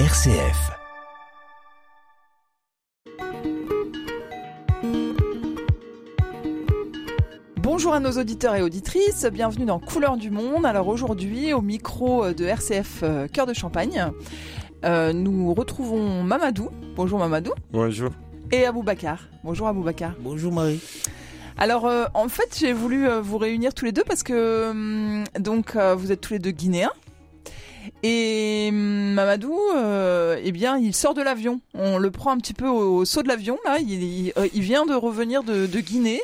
RCF. Bonjour à nos auditeurs et auditrices, bienvenue dans Couleurs du Monde. Alors aujourd'hui, au micro de RCF euh, Cœur de Champagne, euh, nous retrouvons Mamadou. Bonjour Mamadou. Bonjour. Et Aboubacar. Bonjour Aboubacar. Bonjour Marie. Alors euh, en fait, j'ai voulu euh, vous réunir tous les deux parce que hum, donc euh, vous êtes tous les deux guinéens. Et hum, Mamadou, euh, eh bien, il sort de l'avion. On le prend un petit peu au, au saut de l'avion là. Il, il- euh, il vient de revenir de, de Guinée.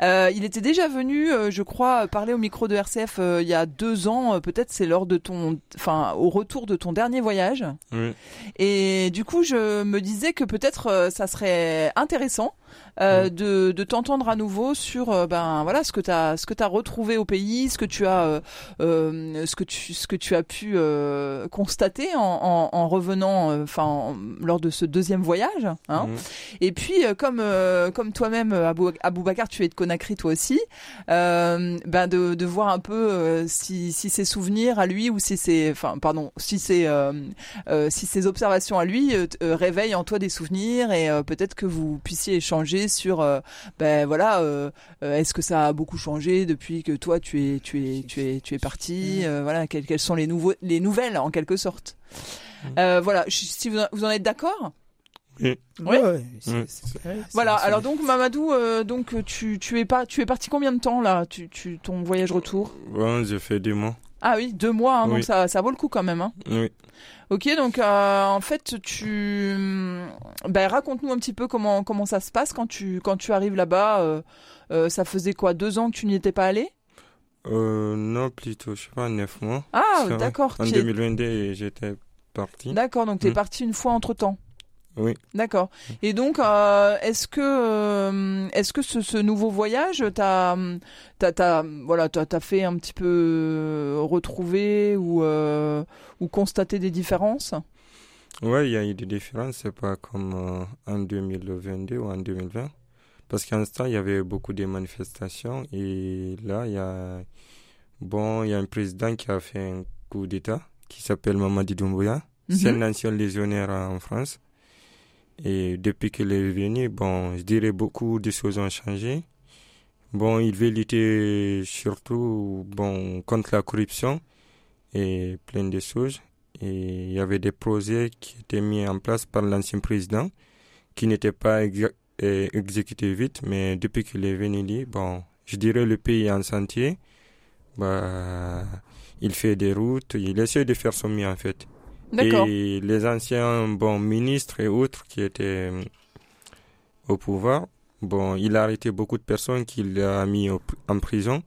Euh, il était déjà venu, euh, je crois, parler au micro de RCF il y a deux ans. Peut-être c'est lors de ton, enfin, au retour de ton dernier voyage. Oui. Et du coup, je me disais que peut-être ça serait intéressant euh, Mm. de, de t'entendre à nouveau sur euh, ben voilà ce que tu as ce que tu as retrouvé au pays, ce que tu as euh, ce que tu ce que tu as pu euh, constater en, en, en revenant enfin en- lors de ce deuxième voyage hein. Mhm. Et puis comme comme toi-même Abou Aboubacar, tu es de Conakry toi aussi, ben de, de voir un peu si si ses souvenirs à lui ou si c'est enfin pardon, si c'est si ces observations à lui réveillent en toi des souvenirs et peut-être que vous puissiez échanger sur euh, ben voilà euh, euh, est-ce que ça a beaucoup changé depuis que toi tu es tu es tu es tu es parti euh, voilà quelles, quelles sont les nouveaux les nouvelles en quelque sorte Euh, voilà si vous, vous en êtes d'accord Oui. Ouais. c'est- Mm. c'est- ouais, voilà c'est- alors donc Mamadou euh, donc tu tu es pas tu es parti combien de temps là? Tu tu ton voyage retour? Bon, j'ai fait deux mois. Ah oui deux mois hein, donc ça ça vaut le coup quand même hein. Oui. Ok, donc euh, en fait, tu, ben, raconte-nous un petit peu comment comment ça se passe quand tu quand tu arrives là-bas. euh, euh, ça faisait quoi, deux ans que tu n'y étais pas allé? Euh, non, plutôt, je sais pas, neuf mois. Ah, d'accord. En tu es- 2022, j'étais parti. D'accord, donc tu es Mm. parti une fois entre temps. Oui. D'accord. Et donc, euh, est-ce que euh, est-ce que ce, ce nouveau voyage t'a t'as t'as voilà t'as t'as fait un petit peu euh, retrouver ou euh, ou constater des différences? Ouais, il y a eu des différences. C'est pas comme en 2022 ou en 2020. Parce qu'en ce temps, il y avait beaucoup de manifestations. Et là, il y a, bon, il y a un président qui a fait un coup d'État qui s'appelle Mamadi Doumbouya. C'est Mhm. un ancien légionnaire en France. Et depuis qu'il est venu, bon, je dirais beaucoup de choses ont changé. Bon, il veut lutter surtout bon, contre la corruption et plein de choses. Et il y avait des projets qui étaient mis en place par l'ancien président qui n'étaient pas euh, exécutés vite, mais depuis qu'il est venu, bon, je dirais le pays est en sentier. Bah, il fait des routes, il essaie de faire son mieux en fait. D'accord. Et les anciens bon, ministres et autres qui étaient euh, au pouvoir, bon, il a arrêté beaucoup de personnes qu'il a mis au- en prison.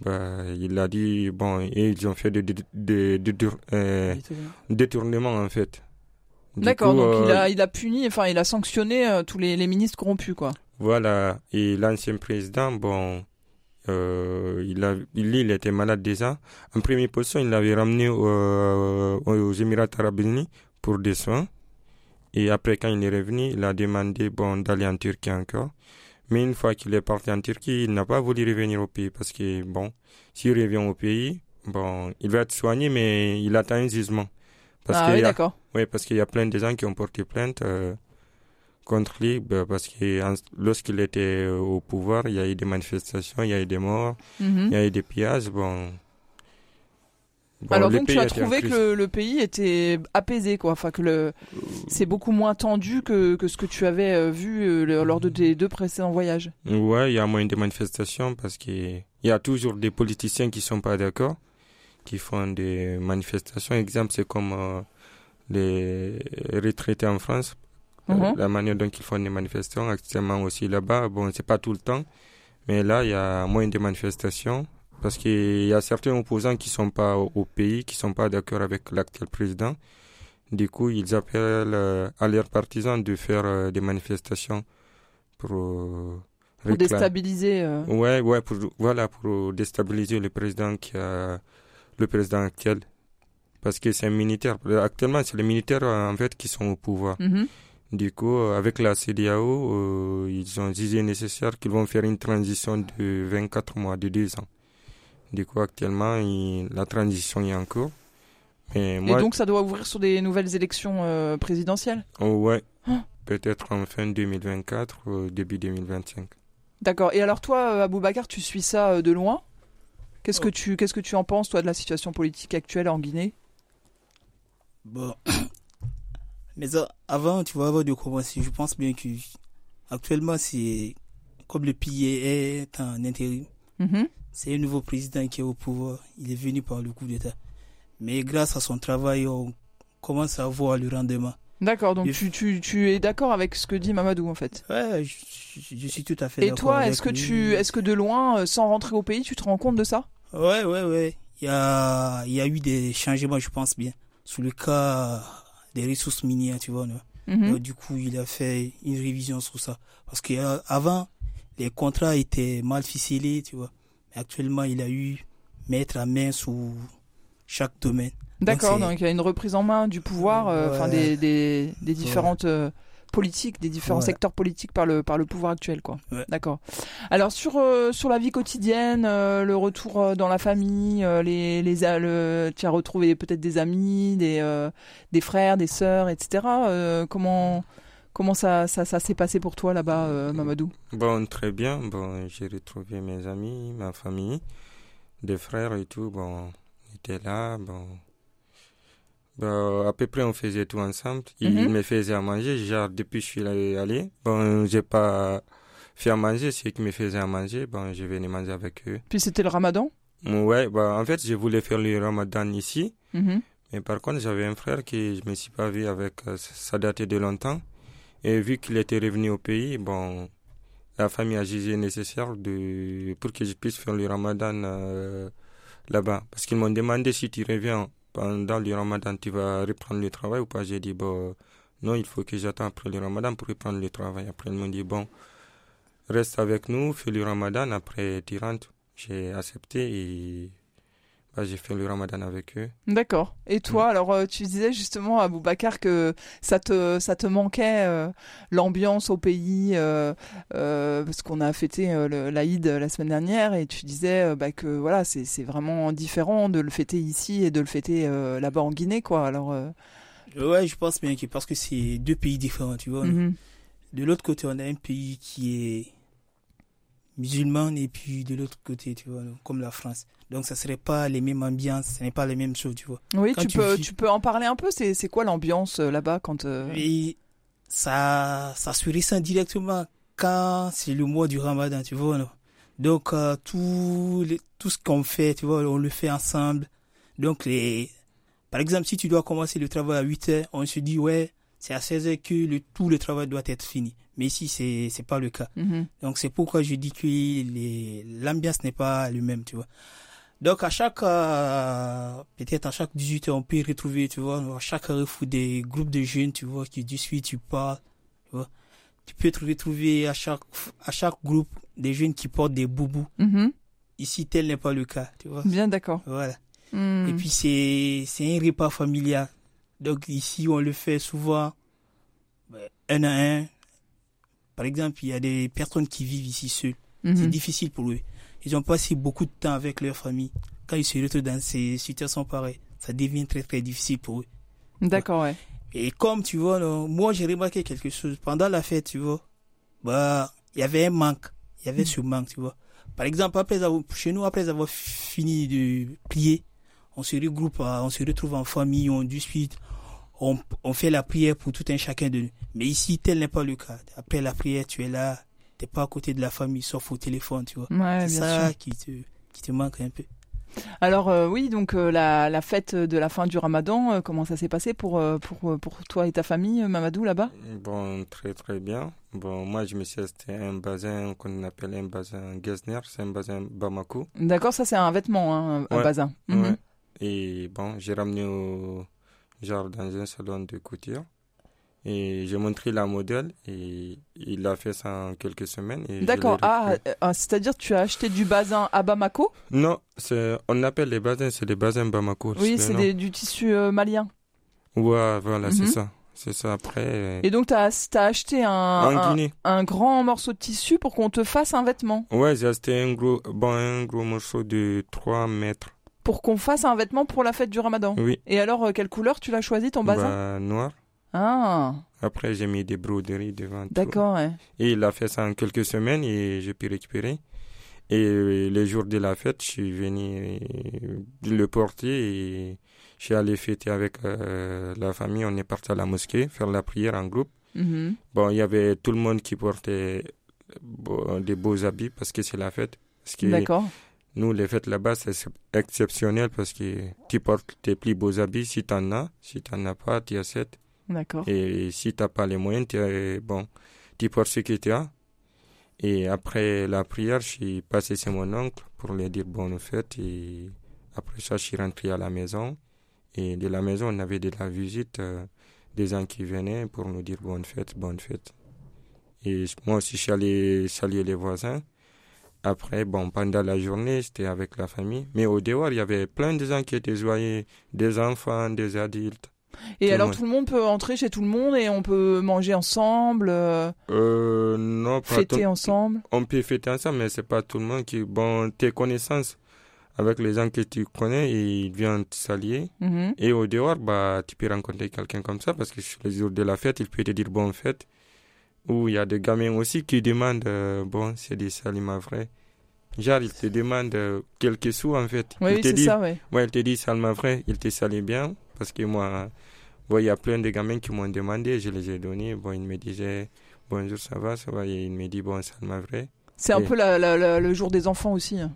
Bah, il a dit, bon, et ils ont fait des des- des- des- euh, détournements en fait. D'accord, donc il euh, a il a puni, enfin il a sanctionné euh, tous les, les ministres corrompus quoi. Voilà, et l'ancien président, bon, euh, il, a, il, il était malade déjà. En première position, il l'avait ramené au- aux Émirats Arabes Unis pour des soins. Et après, quand il est revenu, il a demandé bon, d'aller en Turquie encore. Mais une fois qu'il est parti en Turquie, il n'a pas voulu revenir au pays parce que, bon, s'il revient au pays, bon, il va être soigné, mais il attend un jugement. Parce ah oui, d'accord. oui, parce qu'il y a plein de gens qui ont porté plainte euh, contre lui, bah, parce que lorsqu'il était euh, au pouvoir, il y a eu des manifestations, il y a eu des morts, Mhm. il y a eu des pillages. Bon. Bon, Alors donc tu as trouvé que le, le pays était apaisé quoi, enfin que le c'est beaucoup moins tendu que, que ce que tu avais euh, vu euh, lors de tes deux précédents voyages. Ouais, il y a moins de manifestations parce qu'il y a toujours des politiciens qui sont pas d'accord, qui font des manifestations. Exemple, c'est comme euh, les retraités en France. Euh, Mhm. La manière dont ils font des manifestations actuellement aussi là-bas, bon, c'est pas tout le temps, mais là, il y a moins de manifestations parce qu'il y a certains opposants qui sont pas au, pays, qui sont pas d'accord avec l'actuel président. Du coup, ils appellent euh, à leurs partisans de faire euh, des manifestations pour euh, Pour déstabiliser. Ouais, ouais, pour, voilà, pour déstabiliser le président qui a, le président actuel. Parce que c'est un militaire. Actuellement, c'est les militaires, en fait, qui sont au pouvoir. mhm. Du coup, euh, avec la CDAO, euh, ils ont jugé nécessaire qu'ils vont faire une transition de 24 mois, de 2 ans. Du coup, actuellement, il- la transition est en cours. Mais moi, Et donc ça doit ouvrir sur des nouvelles élections euh, présidentielles? Oh, ouais, Ah. peut-être en fin 2024 ou début 2025. D'accord. Et alors toi, Aboubacar, tu suis ça euh, de loin? Qu'est-ce Oh. que tu qu'est-ce que tu en penses toi de la situation politique actuelle en Guinée? Bon. Mais ça, avant, tu vois, avant de commencer, je pense bien que actuellement, c'est comme le pays est en intérim. Mhm. C'est un nouveau président qui est au pouvoir. Il est venu par le coup d'État. Mais grâce à son travail, on commence à voir le rendement. D'accord. Donc Et- tu, tu, tu es d'accord avec ce que dit Mamadou en fait? Ouais, je, je- je suis tout à fait Et d'accord. toi, avec est-ce que lui. tu est-ce que de loin, euh, sans rentrer au pays, tu te rends compte de ça? Ouais, ouais, ouais. Il y a, il y a eu des changements, je pense bien. Sous le cas des ressources minières, tu vois. Mhm. Donc, du coup, il a fait une révision sur ça. Parce qu'avant, les contrats étaient mal ficelés, tu vois. Mais actuellement, il a eu mettre à main sous chaque domaine. D'accord. Donc il y a une reprise en main du pouvoir, euh, enfin Ouais. des, des différentes euh, politiques, des différents Voilà. secteurs politiques par le par le pouvoir actuel, quoi. Ouais. D'accord. Alors sur euh, sur la vie quotidienne, euh, le retour euh, dans la famille, euh, les les le- tu as retrouvé peut-être des amis, des euh, des frères, des sœurs, etc. Euh, comment comment ça ça, ça s'est passé pour toi là-bas, euh, Mamadou? Bon, très bien. Bon, j'ai retrouvé mes amis, ma famille, des frères et tout. Bon, on était là. Bon, Bon, à peu près on faisait tout ensemble. Il Mhm. me faisait à manger. Genre, depuis que je suis allé, bon, j'ai pas fait à manger. C'est eux qui me faisaient à manger. Bon, je venais manger avec eux. Puis c'était le Ramadan? Ouais, bah, en fait, je voulais faire le ramadan ici. Mhm. Mais par contre, j'avais un frère qui je me suis pas vu avec, euh, ça datait de longtemps. Et vu qu'il était revenu au pays, bon, la famille a jugé nécessaire de, pour que je puisse faire le ramadan euh, là-bas. Parce qu'ils m'ont demandé si tu reviens pendant le ramadan, tu vas reprendre le travail ou pas? J'ai dit, bon, non, il faut que j'attende après le ramadan pour reprendre le travail. Après, ils m'ont dit, bon, reste avec nous, fais le ramadan, après tu rentres. J'ai accepté et j'ai fait le ramadan avec eux. D'accord. Et toi, Mm. alors euh, tu disais justement à Boubacar que ça te ça te manquait euh, l'ambiance au pays euh, euh, parce qu'on a fêté euh, l'Aïd la semaine dernière et tu disais euh, bah, que voilà c'est c'est vraiment différent de le fêter ici et de le fêter euh, là-bas en Guinée quoi. Alors euh, Ouais, je pense bien que parce que c'est deux pays différents, tu vois. mhm. De l'autre côté, on a un pays qui est musulman et puis de l'autre côté, tu vois, comme la France. Donc, ça serait pas les mêmes ambiances, ce n'est pas les mêmes choses, tu vois. oui tu tu peux vis- tu peux en parler un peu. C'est c'est quoi l'ambiance euh, là-bas quand euh, Et ça, ça se ressent directement quand c'est le mois du ramadan, tu vois. Non Donc, euh, tout, les- tout ce qu'on fait, tu vois, on le fait ensemble. Donc, les, par exemple, si tu dois commencer le travail à 8 heures, on se dit, ouais, c'est à 16 heures que le, tout le travail doit être fini. Mais ici, c'est, c'est pas le cas. mhm. Donc, c'est pourquoi je dis que l'ambiance n'est pas le même, tu vois. Donc, à chaque, euh, peut-être à chaque 18 heures, on peut retrouver, tu vois, à chaque refou des groupes de jeunes, tu vois, qui discutent, tu parles, tu vois. Tu peux te retrouver à chaque, à chaque groupe des jeunes qui portent des boubous. Mhm. Ici, tel n'est pas le cas, tu vois. Bien d'accord. Voilà. Hmm. Et puis, c'est, c'est un repas familial. Donc, ici, on le fait souvent, ben, un à un. Par exemple, il y a des personnes qui vivent ici seules. C'est Mhm. difficile pour eux. Ils ont passé beaucoup de temps avec leur famille. Quand ils se retrouvent dans ces situations pareilles, ça devient très très difficile pour eux. D'accord ouais. Et comme tu vois, moi j'ai remarqué quelque chose. Pendant la fête, tu vois, bah, il y avait un manque. Il y avait Mm. ce manque, tu vois. Par exemple, après avoir, chez nous, après avoir fini de prier, on se regroupe, euh, on se retrouve en famille, on discute, on, on fait la prière pour tout un chacun de nous. Mais ici, tel n'est pas le cas. Après la prière, tu es là, t'es pas à côté de la famille, sauf au téléphone, tu vois. Ouais, C'est ça sûr. qui te, qui te manque un peu. Alors euh, oui, donc euh, la, la fête de la fin du Ramadan, euh, comment ça s'est passé pour, pour, pour toi et ta famille, Mamadou, là-bas? Bon, très très bien. Bon, moi je me suis acheté un bazin qu'on appelle un bazin Gesner, c'est un bazin Bamako. D'accord, ça c'est un vêtement, hein, un Ouais, bazin. Mhm. Ouais. Et bon, j'ai ramené au genre dans un salon de couture. Et j'ai montré la modèle et il a fait ça en quelques semaines. D'accord, ah, euh, ah, c'est-à-dire tu as acheté du bazin à Bamako? Non, on appelle les bazins, c'est des bazins Bamako. Oui, c'est du tissu euh, malien. Ouais, voilà, Mhm. c'est ça. C'est ça après. euh, Et donc tu as, acheté un, un, grand morceau de tissu pour qu'on te fasse un vêtement? Ouais, j'ai acheté un gros, bon, un gros morceau de 3 mètres. pour qu'on fasse un vêtement pour la fête du Ramadan? Oui. Et alors, quelle couleur tu l'as choisi ton bazin Bah, noir. Ah, Après, j'ai mis des broderies devant. tout. d'accord. ouais. Et il a fait ça en quelques semaines et j'ai pu récupérer. Et euh, les jours de la fête, je suis venu euh, le porter et je suis allé fêter avec euh, la famille. On est parti à la mosquée faire la prière en groupe. Mhm. Bon, il y avait tout le monde qui portait bon, des beaux habits parce que c'est la fête. D'accord. nous, les fêtes là-bas, c'est exceptionnel parce que tu portes tes plus beaux habits si tu en as. Si tu n'en as pas, tu achètes. D'accord. Et si tu n'as pas les moyens, tu bon, tu portes ce que tu as. Et après la prière, je suis passé chez mon oncle pour lui dire bonne fête. Et après ça, je suis rentré à la maison. Et de la maison, on avait de la visite, euh, des gens qui venaient pour nous dire bonne fête, bonne fête. Et moi aussi, je suis allé saluer les voisins. Après, bon, pendant la journée, c'était avec la famille. Mais au dehors, il y avait plein de gens qui étaient joyeux, des enfants, des adultes. Et Tout alors, tout le monde peut entrer chez tout le monde et on peut manger ensemble, euh, Euh, non, pas tout- fêter ensemble? on peut fêter ensemble, mais c'est pas tout le monde qui. Bon, tes connaissances avec les gens que tu connais, ils viennent te saluer. Mhm. Et au dehors, bah, tu peux rencontrer quelqu'un comme ça parce que sur les jours de la fête, il peut te dire bonne fête. Ou il y a des gamins aussi qui demandent, euh, bon, c'est des salimats vrais. Genre, ils te demandent euh, quelques sous en fait. Oui, ils c'est disent, ça, ouais. Ouais, il te dit salement vrai, il te salue bien parce que moi, bon, il y a plein de gamins qui m'ont demandé, je les ai donnés. Bon, ils me disaient bonjour, ça va, ça va. Et il me dit bon, salement vrai. C'est un peu la- la- la- le jour des enfants aussi. hein.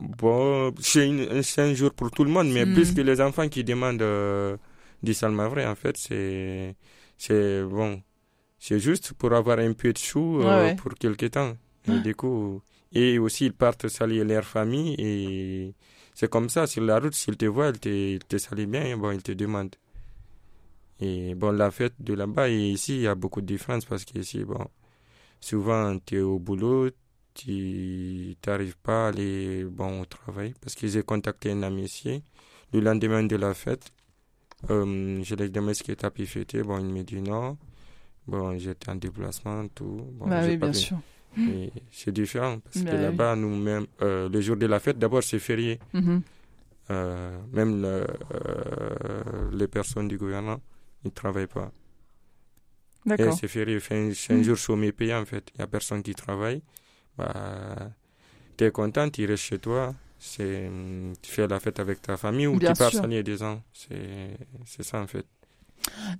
Bon, c'est un jour pour tout le monde, mais Hmm. plus que les enfants qui demandent euh, du salement vrai, en fait, c'est, c'est bon, c'est juste pour avoir un peu de sous euh, Ouais, ouais. pour quelque temps. Et du coup, et aussi ils partent saluer leur famille et c'est comme ça, sur la route, s'ils te voient, ils te, ils te saluent bien, et bon, ils te demandent. Et bon, la fête de là-bas et ici, il y a beaucoup de différences parce qu'ici, bon, souvent, tu es au boulot, tu n'arrives pas à aller bon, au travail parce que j'ai contacté un ami ici le lendemain de la fête. Euh, je lui ai demandé ce que tu as pu fêter. Bon, il me dit non. Bon, j'étais en déplacement, tout. Bon, bah oui, bien sûr. C'est différent parce Bah que oui. là-bas, nous-mêmes, euh, le jour de la fête, d'abord, c'est férié. Mhm. Euh, même le- euh, les personnes du gouvernement, ils ne travaillent pas. Et D'accord. c'est férié, c'est un, c'est un Mm. jour chômé payé en fait. Il n'y a personne qui travaille. Bah, tu es content, tu restes chez toi. C'est, tu fais la fête avec ta famille ou Bien tu pars saluer des gens. C'est, c'est ça en fait.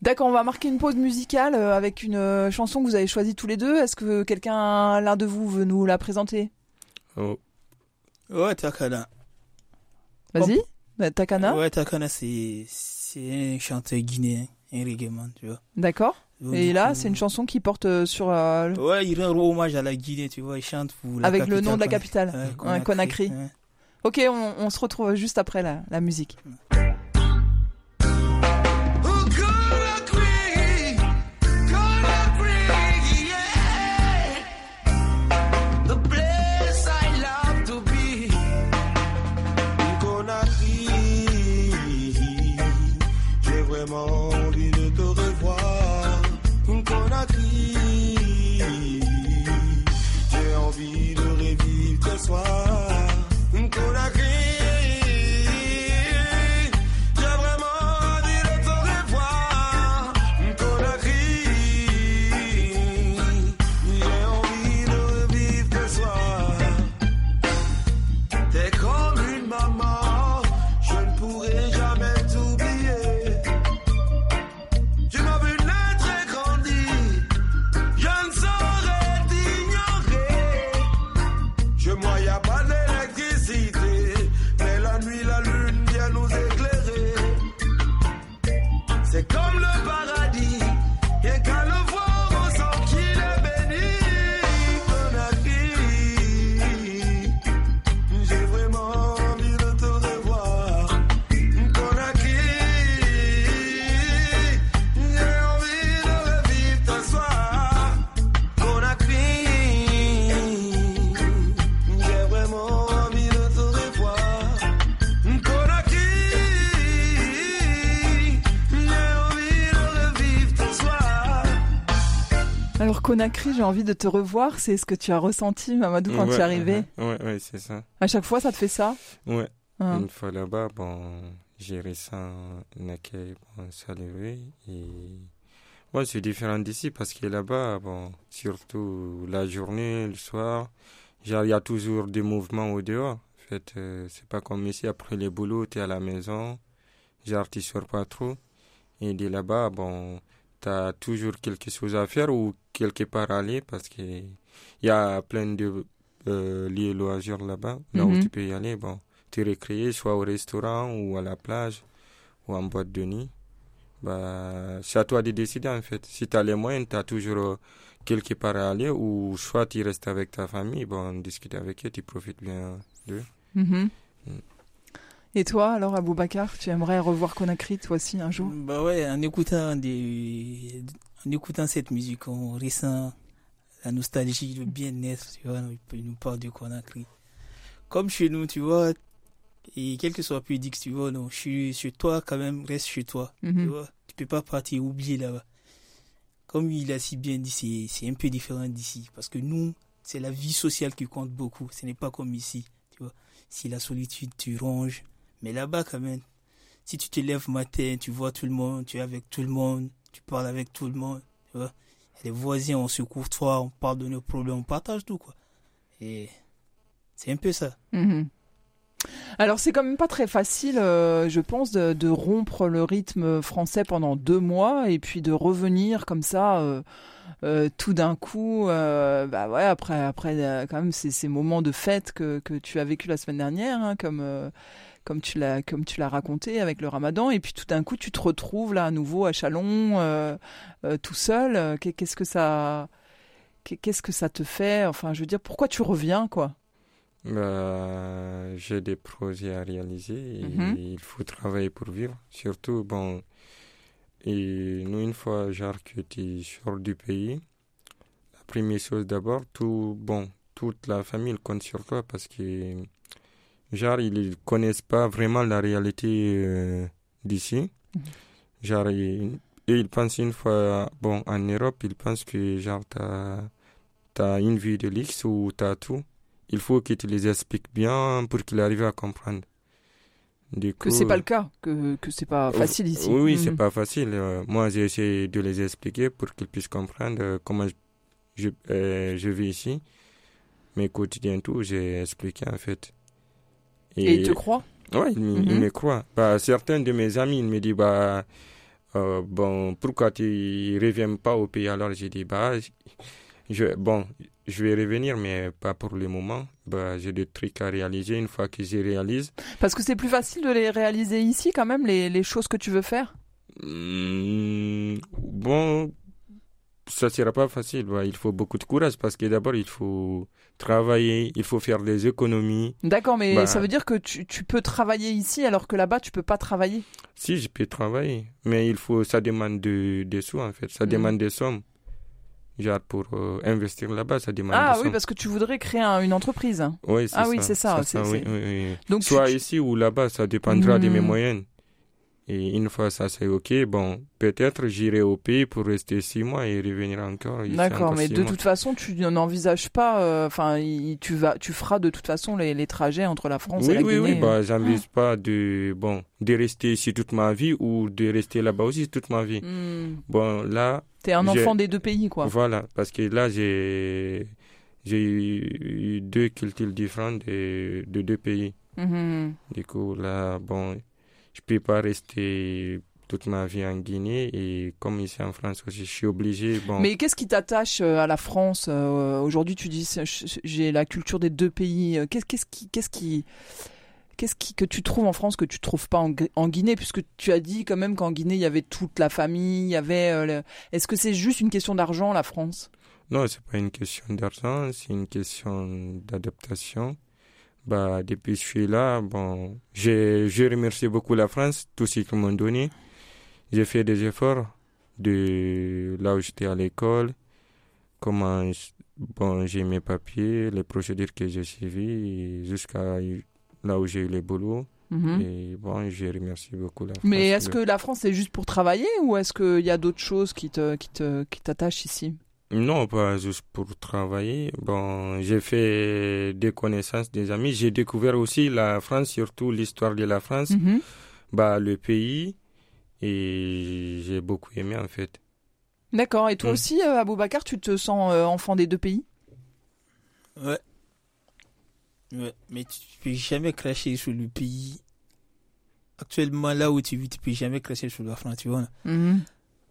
D'accord, on va marquer une pause musicale euh, avec une euh, chanson que vous avez choisie tous les deux. Est-ce que quelqu'un, l'un de vous, veut nous la présenter? Oh, Ouais, Takana. Vas-y. Bah, Takana. Ouais, Takana, c'est, c'est un chanteur guinéen, un reggae man, tu vois. D'accord. Et là, c'est une chanson qui porte euh, sur euh, le- Ouais, il rend hommage à la Guinée, tu vois, il chante pour la avec le nom de la Conakry. capitale, Conakry. ouais. Ok, on, on se retrouve juste après la, la musique. Conakry, Conakry, j'ai envie de te revoir. C'est ce que tu as ressenti, Mamadou, quand tu Ouais, es arrivé. Ouais, ouais, ouais, c'est ça. À chaque fois, ça te fait ça? Ouais. Hein. Une fois là-bas, bon, j'ai ressenti un accueil bon, chaleureux et bon, c'est différent d'ici parce que là-bas, bon, surtout la journée, le soir, il y a toujours des mouvements au dehors. En fait, euh, c'est pas comme ici, après les boulots, tu es à la maison, genre, tu sors pas trop. Et de là-bas, bon, tu as toujours quelque chose à faire ou quelque part à aller parce que il y a plein de euh, lieux loisirs là-bas, là où Mhm. tu peux y aller, bon te récréer, soit au restaurant ou à la plage ou en boîte de nuit. Bah, c'est à toi de décider en fait. Si tu as les moyens, tu as toujours euh, quelque part à aller ou soit tu restes avec ta famille, bon, discute avec eux, tu profites bien d'eux. Mhm. Mm. Et toi, alors, Aboubacar, tu aimerais revoir Conakry, toi aussi, un jour? Bah ouais, en écoutant des, en écoutant cette musique, on ressent la nostalgie, le bien-être, tu vois, il nous parle de Conakry. Comme chez nous, tu vois, et quel que soit plus dit que tu vois, non, chez, chez toi, quand même, reste chez toi, tu Mhm. vois. Tu peux pas partir, oublier là-bas. Comme il a si bien dit, c'est, c'est un peu différent d'ici, parce que nous, c'est la vie sociale qui compte beaucoup, ce n'est pas comme ici, tu vois. Si la solitude, tu ronges, mais là-bas, quand même, si tu te lèves matin, tu vois tout le monde, tu es avec tout le monde, tu parles avec tout le monde, tu vois. Les voisins, on se courtoie, on parle de nos problèmes, on partage tout, quoi. Et c'est un peu ça. Mhm. Alors c'est quand même pas très facile, euh, je pense, de, rompre le rythme français pendant deux mois et puis de revenir comme ça euh, euh, tout d'un coup. bah ouais, après, après quand même ces, moments de fête que, tu as vécu la semaine dernière, hein, comme comme tu l'as comme tu l'as raconté avec le Ramadan, et puis tout d'un coup tu te retrouves là à nouveau à Chalon, tout seul. Qu'est- Qu'est-ce que ça qu'est-ce que ça te fait? Enfin, je veux dire, pourquoi tu reviens quoi? Bah, j'ai des projets à réaliser et Mhm. il faut travailler pour vivre. Surtout, bon, et nous, une fois, genre, que tu sors du pays, la première chose d'abord, tout, bon, toute la famille compte sur toi parce que, genre, ils connaissent pas vraiment la réalité euh, d'ici. Genre, ils, et ils pensent une fois, bon, en Europe, ils pensent que, genre, t'as, t'as une vie de luxe ou t'as tout il faut que tu les expliques bien pour qu'ils arrivent à comprendre. Du que coup, c'est pas le cas, que, que c'est pas facile ici. Oui, oui, Mhm. c'est pas facile. Euh, moi, j'ai essayé de les expliquer pour qu'ils puissent comprendre euh, comment je, je, euh, je vis ici. Mais quotidien, tout, j'ai expliqué en fait. Et ils te croient? Ouais, ils, Mhm. me croient. Bah, certains de mes amis, ils me disent, bah, euh, bon, pourquoi tu reviens pas au pays? Alors, j'ai dit, bah, je, bon, je vais revenir, mais pas pour le moment. Bah, j'ai des trucs à réaliser. Une fois que je réalise, Parce que c'est plus facile de les réaliser ici quand même, les, les choses que tu veux faire Hmm, bon, ça sera pas facile. bah, il faut beaucoup de courage parce que d'abord, il faut travailler, il faut faire des économies. D'accord, mais Bah. ça veut dire que tu, tu peux travailler ici alors que là-bas tu peux pas travailler. Si, je peux travailler, mais il faut, ça demande de- des sous en fait, ça Mhm. demande des sommes. Genre pour euh, investir là-bas, ça demande Ah oui, parce que tu voudrais créer un- une entreprise. Oui, c'est Ah ça. oui, c'est ça, c'est- oui, c'est- oui, oui. Donc Soit tu- ici ou là-bas, ça dépendra de mes Mhm. moyens. Et une fois ça c'est ok, bon, peut-être j'irai au pays pour rester six mois et revenir encore. D'accord, mais de mois. toute façon, tu n'envisages pas. euh, Enfin, tu vas, tu feras de toute façon les, les trajets entre la France oui, et la oui, Guinée. oui, bah, j'envise pas de, bon, de rester ici toute ma vie ou de rester là-bas aussi toute ma vie. Hmm. Bon, là, T'es un enfant des deux pays, quoi. voilà, parce que là, j'ai, j'ai eu deux cultures différentes de, de deux pays. Mhm. Du coup, là, bon, je peux pas rester toute ma vie en Guinée et comme ici en France aussi, je suis obligé, bon. Mais qu'est-ce qui t'attache euh, à la France euh, Aujourd'hui, tu dis j'ai la culture des deux pays. Euh, Qu'est-ce qui, qu'est-ce qui, qu'est-ce qui que tu trouves en France que tu trouves pas en, Gui- en Guinée? Puisque tu as dit quand même qu'en Guinée il y avait toute la famille, il y avait. euh, le- Est-ce que c'est juste une question d'argent la France? Non, c'est pas une question d'argent, c'est une question d'adaptation. Bah, depuis que je suis là, bon, j'ai, je remercie beaucoup la France, tout ce qu'ils m'ont donné. J'ai fait des efforts de là où j'étais à l'école, comment, bon, j'ai mes papiers, les procédures que j'ai suivies, jusqu'à là où j'ai eu le boulot. Mhm. Et bon, je remercie beaucoup la France. Mais est-ce que la France c'est juste pour travailler ou est-ce qu'il y a d'autres choses qui te, qui te, qui t'attachent ici? Non, pas juste pour travailler. Bon, j'ai fait des connaissances, des amis. J'ai découvert aussi la France, surtout l'histoire de la France, Mhm. bah, le pays. Et j'ai beaucoup aimé, en fait. D'accord. Et toi Mm. aussi, euh, Aboubacar, tu te sens euh, enfant des deux pays? Ouais. Ouais, mais tu peux jamais cracher sur le pays. Actuellement, là où tu vis, tu peux jamais cracher sur la France, tu vois. Mhm.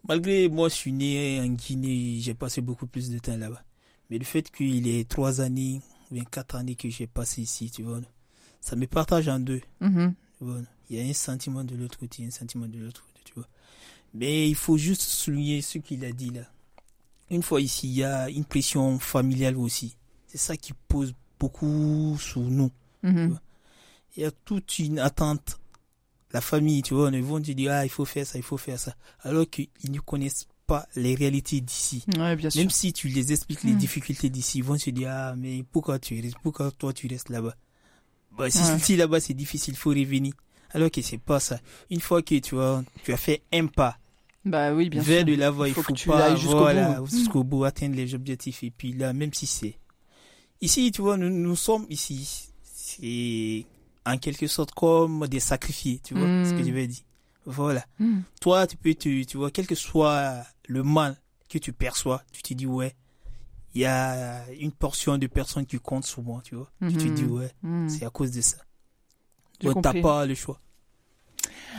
Malgré moi, je suis né en Guinée, j'ai passé beaucoup plus de temps là-bas. Mais le fait qu'il y ait trois années, ou bien quatre années que j'ai passé ici, tu vois, ça me partage en deux. Tu vois. Il y a un sentiment de l'autre côté, un sentiment de l'autre côté, tu vois. Mais il faut juste souligner ce qu'il a dit là. Une fois ici, il y a une pression familiale aussi. C'est ça qui pose beaucoup sur nous. Mhm. Il y a toute une attente. La famille, tu vois, ils vont te dire, ah, il faut faire ça, il faut faire ça. Alors qu'ils ne connaissent pas les réalités d'ici. Ouais, bien sûr. Même si tu les expliques les Mm. difficultés d'ici, ils vont se dire, ah, mais pourquoi tu restes, pourquoi toi tu restes là-bas? Bah, si, Ouais. si là-bas c'est difficile, il faut revenir. Alors que c'est pas ça. Une fois que tu vois, tu as fait un pas Bah oui, bien vers sûr. de l'avant, il Faut faut, que tu pas, jusqu'au voilà, bout. jusqu'au bout, atteindre les objectifs. Et puis là, même si c'est, ici, tu vois, nous, nous sommes ici, c'est en quelque sorte comme des sacrifiés, tu vois, Mm. ce que je veux dire. Voilà Mhm. toi, tu peux te, tu vois, quel que soit le mal que tu perçois, tu te dis, ouais, il y a une portion de personnes qui comptent sur moi, tu vois. Tu te dis, ouais, Mhm. c'est à cause de ça. Donc, t'as pas le choix.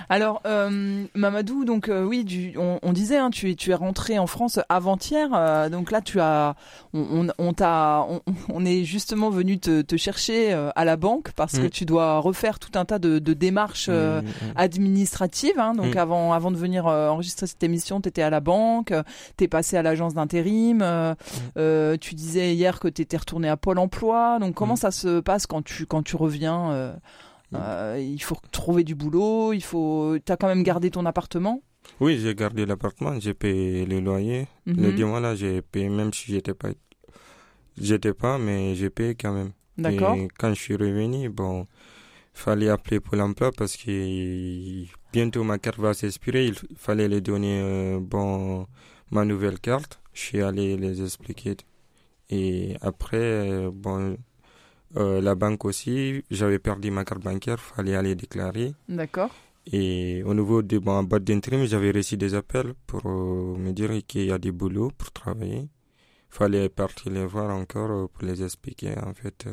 Alors, euh, Mamadou, donc euh, oui, du- on, on disait, hein, tu es, tu es rentré en France avant-hier, euh, donc là, tu as, on, on, on t'a, on, on est justement venu te, te chercher euh, à la banque parce que Mm. tu dois refaire tout un tas de, de démarches euh, Mm, mm. administratives. hein. donc avant, avant de venir euh, enregistrer cette émission, tu étais à la banque, tu es passé à l'agence d'intérim. euh, euh, tu disais hier que tu étais retourné à Pôle Emploi. Donc comment Mm. ça se passe quand tu quand tu reviens Mm. euh, Il faut trouver du boulot. Il faut. T'as quand même gardé ton appartement? Oui, j'ai gardé l'appartement, j'ai payé le loyer. Le Mhm. deux mois là, j'ai payé même si j'étais pas, j'étais pas, mais j'ai payé quand même. D'accord. Et quand je suis revenu, bon, fallait appeler Pôle emploi parce que bientôt ma carte va s'expirer. Il fallait les donner, euh, bon, ma nouvelle carte. Je suis allé les expliquer. Et après, euh, bon, euh, la banque aussi, j'avais perdu ma carte bancaire, fallait aller déclarer. D'accord. Et au niveau de ma boîte d'intérim, j'avais reçu des appels pour euh, me dire qu'il y a des boulots pour travailler. Fallait partir les voir encore euh, pour les expliquer en fait.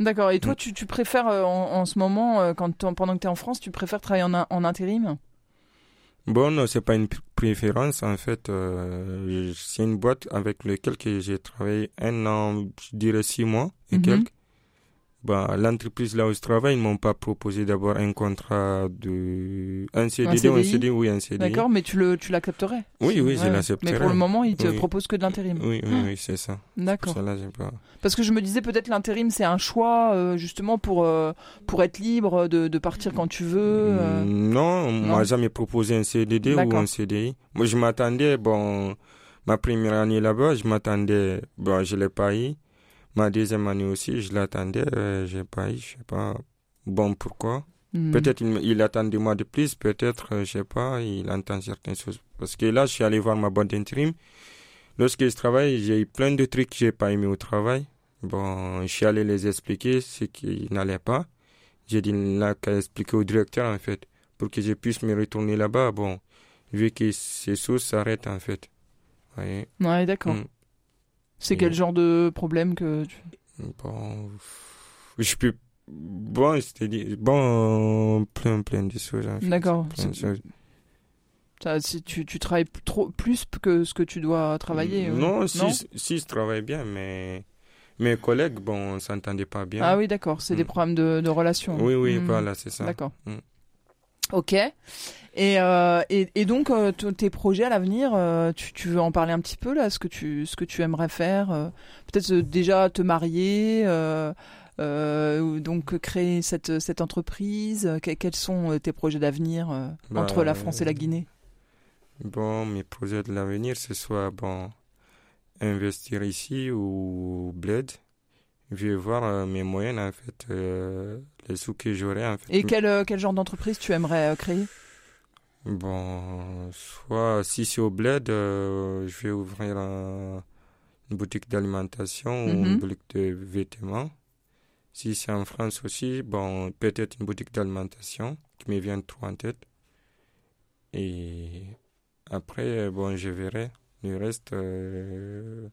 D'accord. Et toi, Mm. tu, tu préfères en, en ce moment, quand pendant que tu es en France, tu préfères travailler en, en intérim? Bon, non, c'est pas une pr- préférence en fait. c'est une boîte avec laquelle que j'ai travaillé un an, je dirais six mois et Mhm. quelques. Bah, l'entreprise là où je travaille, ils m'ont pas proposé d'avoir un contrat de un CDD ou un CDI? Oui un CDI. D'accord. Mais tu le tu l'accepterais Oui, oui, je Ouais. l'accepterai. Mais pour le moment, ils te Oui. proposent que de l'intérim. Oui, oui, oui, c'est ça. D'accord. pas. Parce que je me disais peut-être l'intérim c'est un choix euh, justement pour euh, pour être libre de, de partir quand tu veux. euh. Mm, Non, on m'a jamais proposé un CDD ou un CDI. Moi, je m'attendais, bon, ma première année là-bas, je m'attendais, bon, je l'ai pas eu. Ma deuxième année aussi, je l'attendais, euh, j'ai pas eu, je sais pas. Bon, pourquoi? Hmm. Peut-être il, il attend de moi de plus, peut-être, euh, je sais pas, il entend certaines choses. Parce que là, je suis allé voir ma boîte d'intérim. Lorsque je travaille, j'ai eu plein de trucs que j'ai pas aimé au travail. Bon, je suis allé les expliquer ce qui n'allait pas. J'ai dit là qu'à expliquer au directeur, en fait, pour que je puisse me retourner là-bas. Bon, vu que ces choses s'arrêtent, en fait. Voyez? Ouais, d'accord. Mm. C'est quel genre de problème que tu... Bon, je peux. Bon, c'est-à-dire, bon, plein, plein de choses. en fait. D'accord. Ça, si tu, tu travailles trop plus que ce que tu dois travailler. euh, Non, si, si je travaille bien, mais mes collègues, bon, on s'entendait pas bien. Ah oui, d'accord. C'est des Mm. problèmes de, de relations. Oui, oui, Mm. voilà, c'est ça. D'accord. Mm. Ok. Et, euh, et, et donc, euh, tes projets à l'avenir, euh, tu, tu veux en parler un petit peu là, ce que tu, ce que tu aimerais faire Peut-être déjà te marier, donc créer cette, cette entreprise. que- quels sont tes projets d'avenir Bah, entre la France et la Guinée? Bon, mes projets de l'avenir, ce soit, bon, investir ici ou bled. Je vais voir euh, mes moyens, en fait, euh, les sous que j'aurai, en fait. Et quel, euh, quel genre d'entreprise tu aimerais créer? Bon, soit si c'est au bled, je vais ouvrir un, une boutique d'alimentation ou Mhm. une boutique de vêtements. Si c'est en France aussi, bon, peut-être une boutique d'alimentation qui me vient trop en tête. Et après, bon, je verrai le reste euh,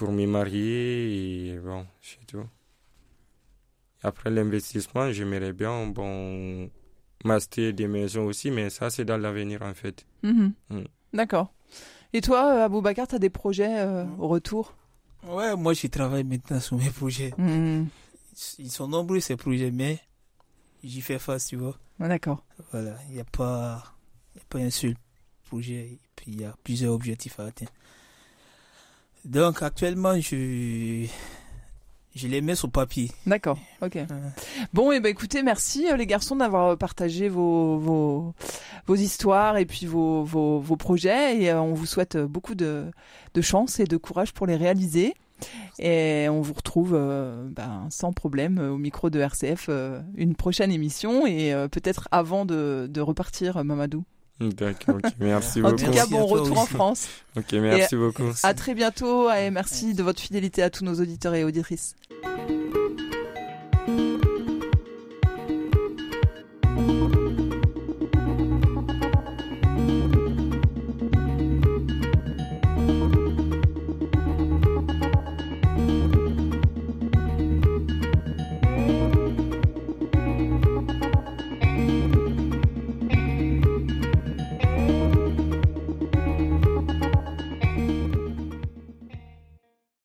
pour me marier et bon, c'est tout. Après l'investissement, j'aimerais bien, bon, m'acheter des maisons aussi, mais ça, c'est dans l'avenir en fait. Mhm. Mm. D'accord. Et toi, euh, Aboubacar, tu as des projets euh, au retour? Ouais, moi, je travaille maintenant sur mes projets. Mhm. Ils sont nombreux, ces projets, mais j'y fais face, tu vois. Ah, D'accord. Voilà, il n'y a pas, y a pas un seul projet, et puis il y a plusieurs objectifs à atteindre. Donc actuellement, je, je les mets sur papier. D'accord. Ok. Euh, Bon, et ben écoutez, merci euh, les garçons d'avoir partagé vos, vos, vos histoires et puis vos, vos, vos projets. Et euh, on vous souhaite euh, beaucoup de, de chance et de courage pour les réaliser. Et on vous retrouve euh, ben, sans problème euh, au micro de RCF euh, une prochaine émission et euh, peut-être avant de, de repartir, euh, Mamadou. D'accord, merci En beaucoup. tout cas, bon retour en. France. Ok, merci beaucoup. À très bientôt et merci de votre fidélité à tous nos auditeurs et auditrices.